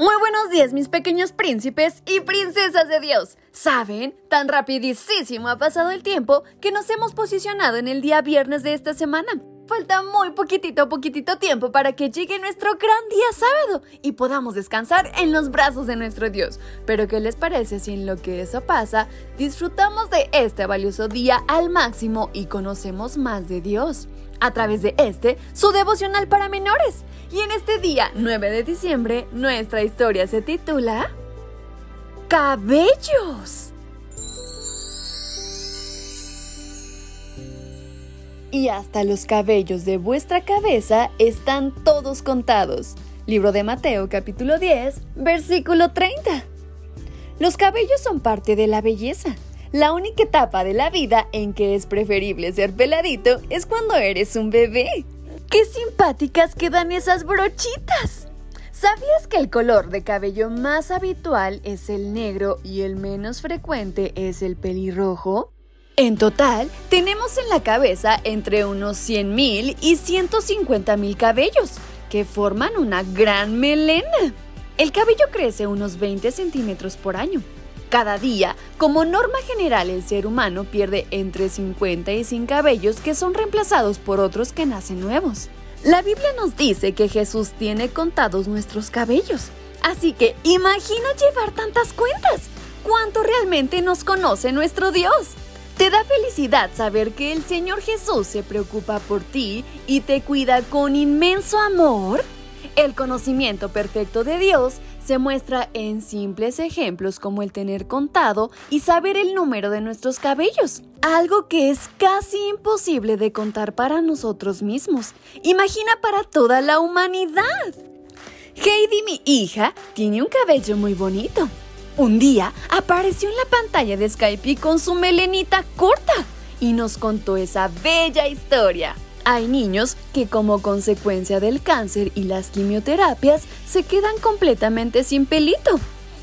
Muy buenos días, mis pequeños príncipes y princesas de Dios. ¿Saben? Tan rapidísimo ha pasado el tiempo que nos hemos posicionado en el día viernes de esta semana. Falta muy poquitito, poquitito tiempo para que llegue nuestro gran día sábado y podamos descansar en los brazos de nuestro Dios. Pero ¿qué les parece si en lo que eso pasa, disfrutamos de este valioso día al máximo y conocemos más de Dios? A través de este, su devocional para menores. Y en este día 9 de diciembre, nuestra historia se titula Cabellos. Y hasta los cabellos de vuestra cabeza están todos contados. Libro de Mateo capítulo 10, versículo 30. Los cabellos son parte de la belleza. La única etapa de la vida en que es preferible ser peladito es cuando eres un bebé. ¡Qué simpáticas quedan esas brochitas! ¿Sabías que el color de cabello más habitual es el negro y el menos frecuente es el pelirrojo? En total, tenemos en la cabeza entre unos 100.000 y 150.000 cabellos, que forman una gran melena. El cabello crece unos 20 centímetros por año. Cada día, como norma general, el ser humano pierde entre 50 y 100 cabellos que son reemplazados por otros que nacen nuevos. La Biblia nos dice que Jesús tiene contados nuestros cabellos. Así que imagina llevar tantas cuentas. ¿Cuánto realmente nos conoce nuestro Dios? ¿Te da felicidad saber que el Señor Jesús se preocupa por ti y te cuida con inmenso amor? El conocimiento perfecto de Dios se muestra en simples ejemplos como el tener contado y saber el número de nuestros cabellos, algo que es casi imposible de contar para nosotros mismos. Imagina para toda la humanidad. Heidi, mi hija, tiene un cabello muy bonito. Un día apareció en la pantalla de Skype con su melenita corta y nos contó esa bella historia. Hay niños que como consecuencia del cáncer y las quimioterapias se quedan completamente sin pelito.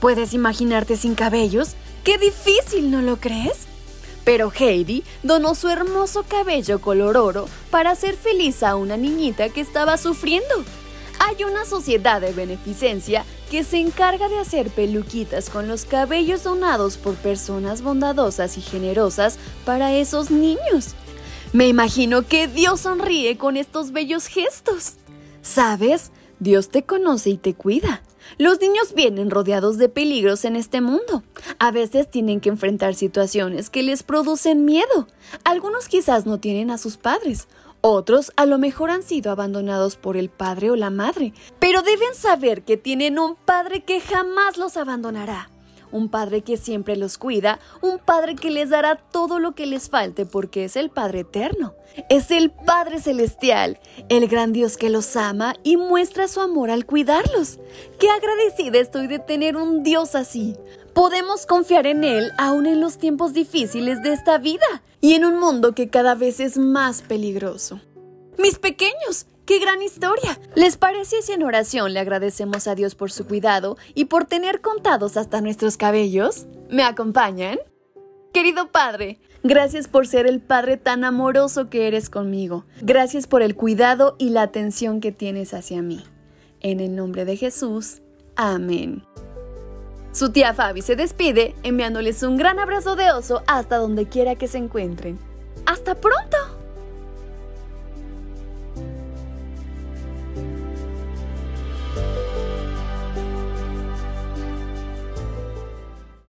¿Puedes imaginarte sin cabellos? ¡Qué difícil, ¿no lo crees? Pero Heidi donó su hermoso cabello color oro para hacer feliz a una niñita que estaba sufriendo. Hay una sociedad de beneficencia que se encarga de hacer peluquitas con los cabellos donados por personas bondadosas y generosas para esos niños. Me imagino que Dios sonríe con estos bellos gestos. ¿Sabes? Dios te conoce y te cuida. Los niños vienen rodeados de peligros en este mundo. A veces tienen que enfrentar situaciones que les producen miedo. Algunos quizás no tienen a sus padres. Otros a lo mejor han sido abandonados por el padre o la madre. Pero deben saber que tienen un padre que jamás los abandonará un Padre que siempre los cuida, un Padre que les dará todo lo que les falte porque es el Padre eterno. Es el Padre celestial, el gran Dios que los ama y muestra su amor al cuidarlos. Qué agradecida estoy de tener un Dios así. Podemos confiar en Él aún en los tiempos difíciles de esta vida y en un mundo que cada vez es más peligroso. Mis pequeños, ¡Qué gran historia! ¿Les parece si en oración le agradecemos a Dios por su cuidado y por tener contados hasta nuestros cabellos? ¿Me acompañan? Querido Padre, gracias por ser el Padre tan amoroso que eres conmigo. Gracias por el cuidado y la atención que tienes hacia mí. En el nombre de Jesús. Amén. Su tía Fabi se despide enviándoles un gran abrazo de oso hasta donde quiera que se encuentren. ¡Hasta pronto!